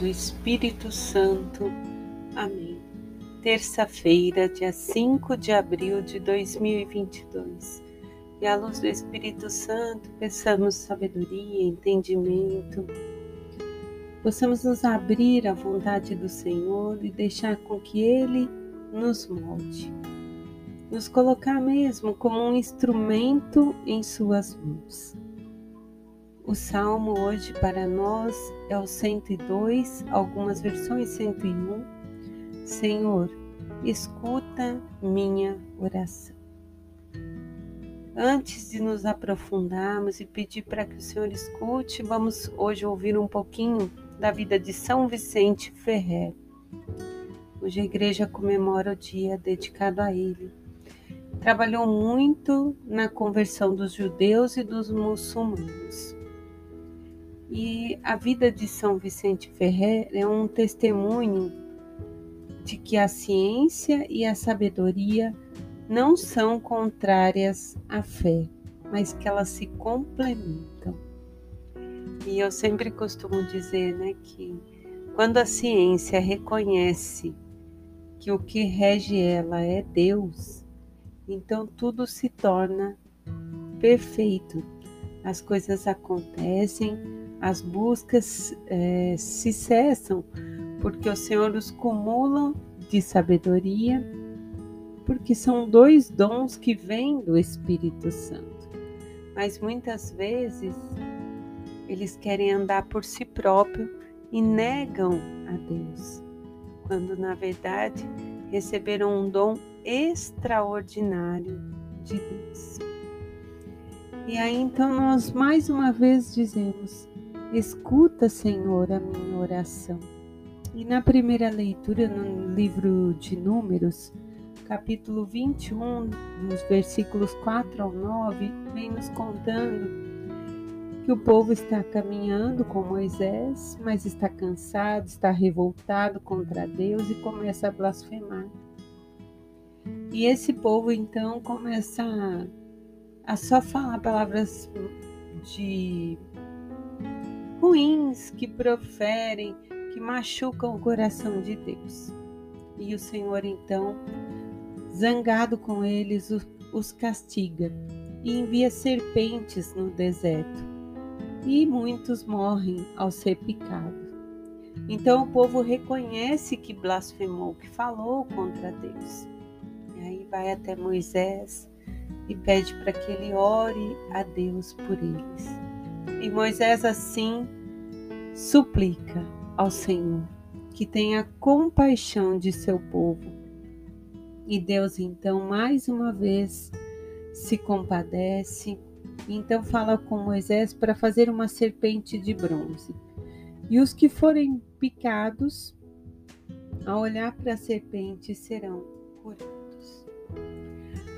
do Espírito Santo. Amém. Terça-feira, dia 5 de abril de 2022. E à luz do Espírito Santo, peçamos sabedoria, entendimento. Possamos nos abrir à vontade do Senhor e deixar com que Ele nos molde. Nos colocar mesmo como um instrumento em Suas mãos. O salmo hoje para nós é o 102, algumas versões 101. Senhor, escuta minha oração. Antes de nos aprofundarmos e pedir para que o Senhor escute, vamos hoje ouvir um pouquinho da vida de São Vicente Ferrer. Hoje a igreja comemora o dia dedicado a ele. Trabalhou muito na conversão dos judeus e dos muçulmanos. E a vida de São Vicente Ferrer é um testemunho de que a ciência e a sabedoria não são contrárias à fé, mas que elas se complementam. E eu sempre costumo dizer, né, que quando a ciência reconhece que o que rege ela é Deus, então tudo se torna perfeito. As coisas acontecem, as buscas é, se cessam, porque o Senhor os cumula de sabedoria, porque são dois dons que vêm do Espírito Santo. Mas muitas vezes eles querem andar por si próprio e negam a Deus, quando na verdade receberam um dom extraordinário de Deus. E aí então nós mais uma vez dizemos: Escuta, Senhor, a minha oração. E na primeira leitura, no livro de Números, capítulo 21, nos versículos 4 ao 9, vem nos contando que o povo está caminhando com Moisés, mas está cansado, está revoltado contra Deus e começa a blasfemar. E esse povo então começa a, a só falar palavras de ruins que proferem, que machucam o coração de Deus. E o Senhor então, zangado com eles, os castiga e envia serpentes no deserto. E muitos morrem ao ser picados. Então o povo reconhece que blasfemou, que falou contra Deus. E aí vai até Moisés e pede para que ele ore a Deus por eles. E Moisés assim suplica ao Senhor que tenha compaixão de seu povo. E Deus então mais uma vez se compadece, então fala com Moisés para fazer uma serpente de bronze. E os que forem picados, ao olhar para a serpente, serão curados.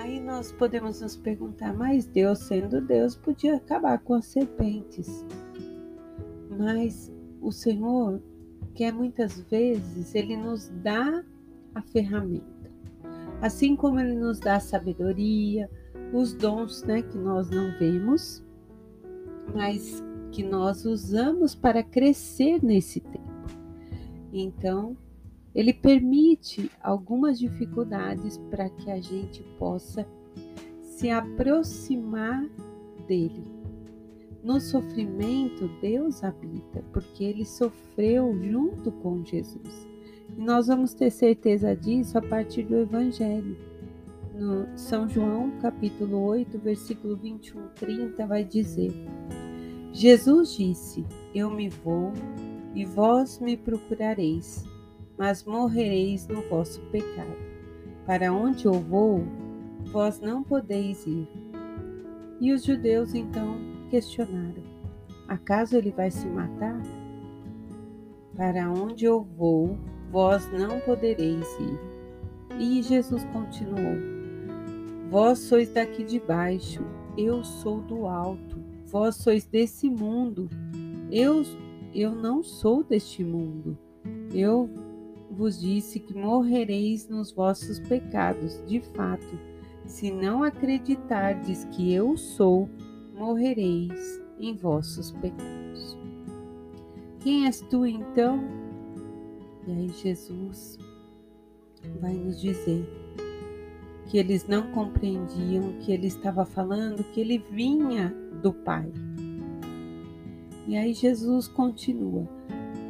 Aí nós podemos nos perguntar, mas Deus, sendo Deus, podia acabar com as serpentes. Mas o Senhor quer muitas vezes, Ele nos dá a ferramenta. Assim como Ele nos dá a sabedoria, os dons né, que nós não vemos, mas que nós usamos para crescer nesse tempo. Então, ele permite algumas dificuldades para que a gente possa se aproximar dele. No sofrimento, Deus habita, porque ele sofreu junto com Jesus. E nós vamos ter certeza disso a partir do Evangelho. No São João, capítulo 8, versículo 21, 30, vai dizer: Jesus disse: Eu me vou e vós me procurareis mas morrereis no vosso pecado. Para onde eu vou, vós não podeis ir. E os judeus então questionaram: Acaso ele vai se matar? Para onde eu vou, vós não podereis ir. E Jesus continuou: Vós sois daqui de baixo, eu sou do alto. Vós sois desse mundo, eu, eu não sou deste mundo. Eu vos disse que morrereis nos vossos pecados. De fato, se não acreditardes que eu sou, morrereis em vossos pecados. Quem és tu então E aí Jesus vai nos dizer que eles não compreendiam que ele estava falando, que ele vinha do Pai. E aí Jesus continua: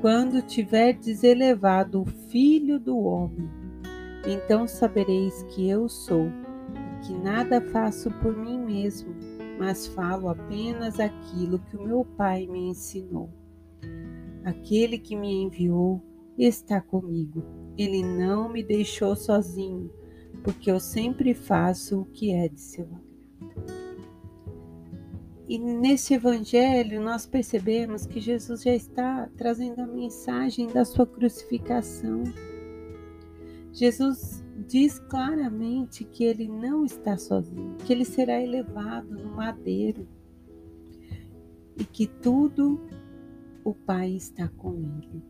Quando tiverdes elevado o Filho do Homem, então sabereis que eu sou, e que nada faço por mim mesmo, mas falo apenas aquilo que o meu Pai me ensinou. Aquele que me enviou está comigo. Ele não me deixou sozinho porque eu sempre faço o que é de seu agrado. E nesse evangelho nós percebemos que Jesus já está trazendo a mensagem da sua crucificação. Jesus diz claramente que ele não está sozinho, que ele será elevado no madeiro e que tudo o Pai está com ele.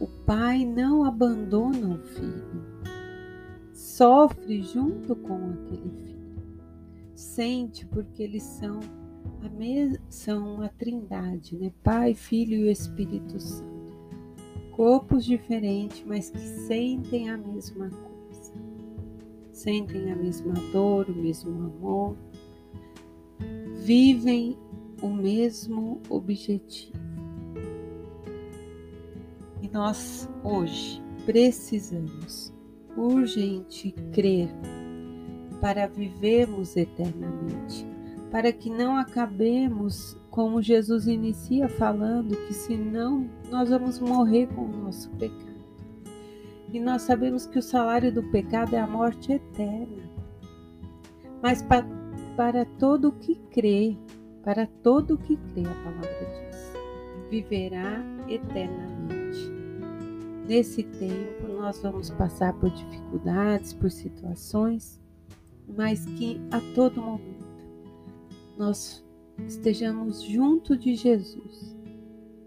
O Pai não abandona o filho sofre junto com aquele filho. Sente porque eles são a mesma, são a Trindade, né? Pai, Filho e Espírito Santo. Corpos diferentes, mas que sentem a mesma coisa. Sentem a mesma dor, o mesmo amor. Vivem o mesmo objetivo. E nós hoje precisamos urgente crer para vivermos eternamente, para que não acabemos como Jesus inicia falando, que senão nós vamos morrer com o nosso pecado. E nós sabemos que o salário do pecado é a morte eterna. Mas para, para todo que crê, para todo que crê, a palavra diz, viverá eternamente. Nesse tempo, nós vamos passar por dificuldades, por situações, mas que a todo momento nós estejamos junto de Jesus,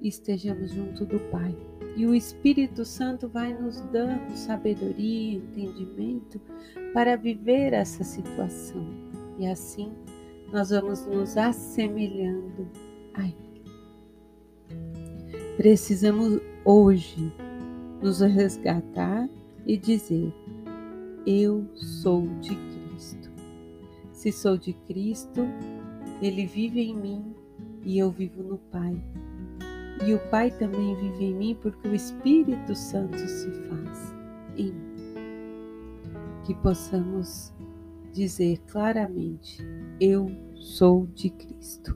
estejamos junto do Pai. E o Espírito Santo vai nos dando sabedoria, entendimento para viver essa situação. E assim nós vamos nos assemelhando a Ele. Precisamos hoje nos resgatar e dizer: Eu sou de Cristo. Se sou de Cristo, Ele vive em mim e eu vivo no Pai. E o Pai também vive em mim porque o Espírito Santo se faz em mim. Que possamos dizer claramente: Eu sou de Cristo.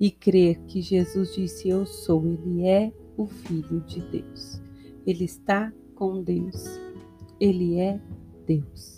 E crer que Jesus disse: Eu sou, Ele é o Filho de Deus. Ele está com Deus. Ele é Deus.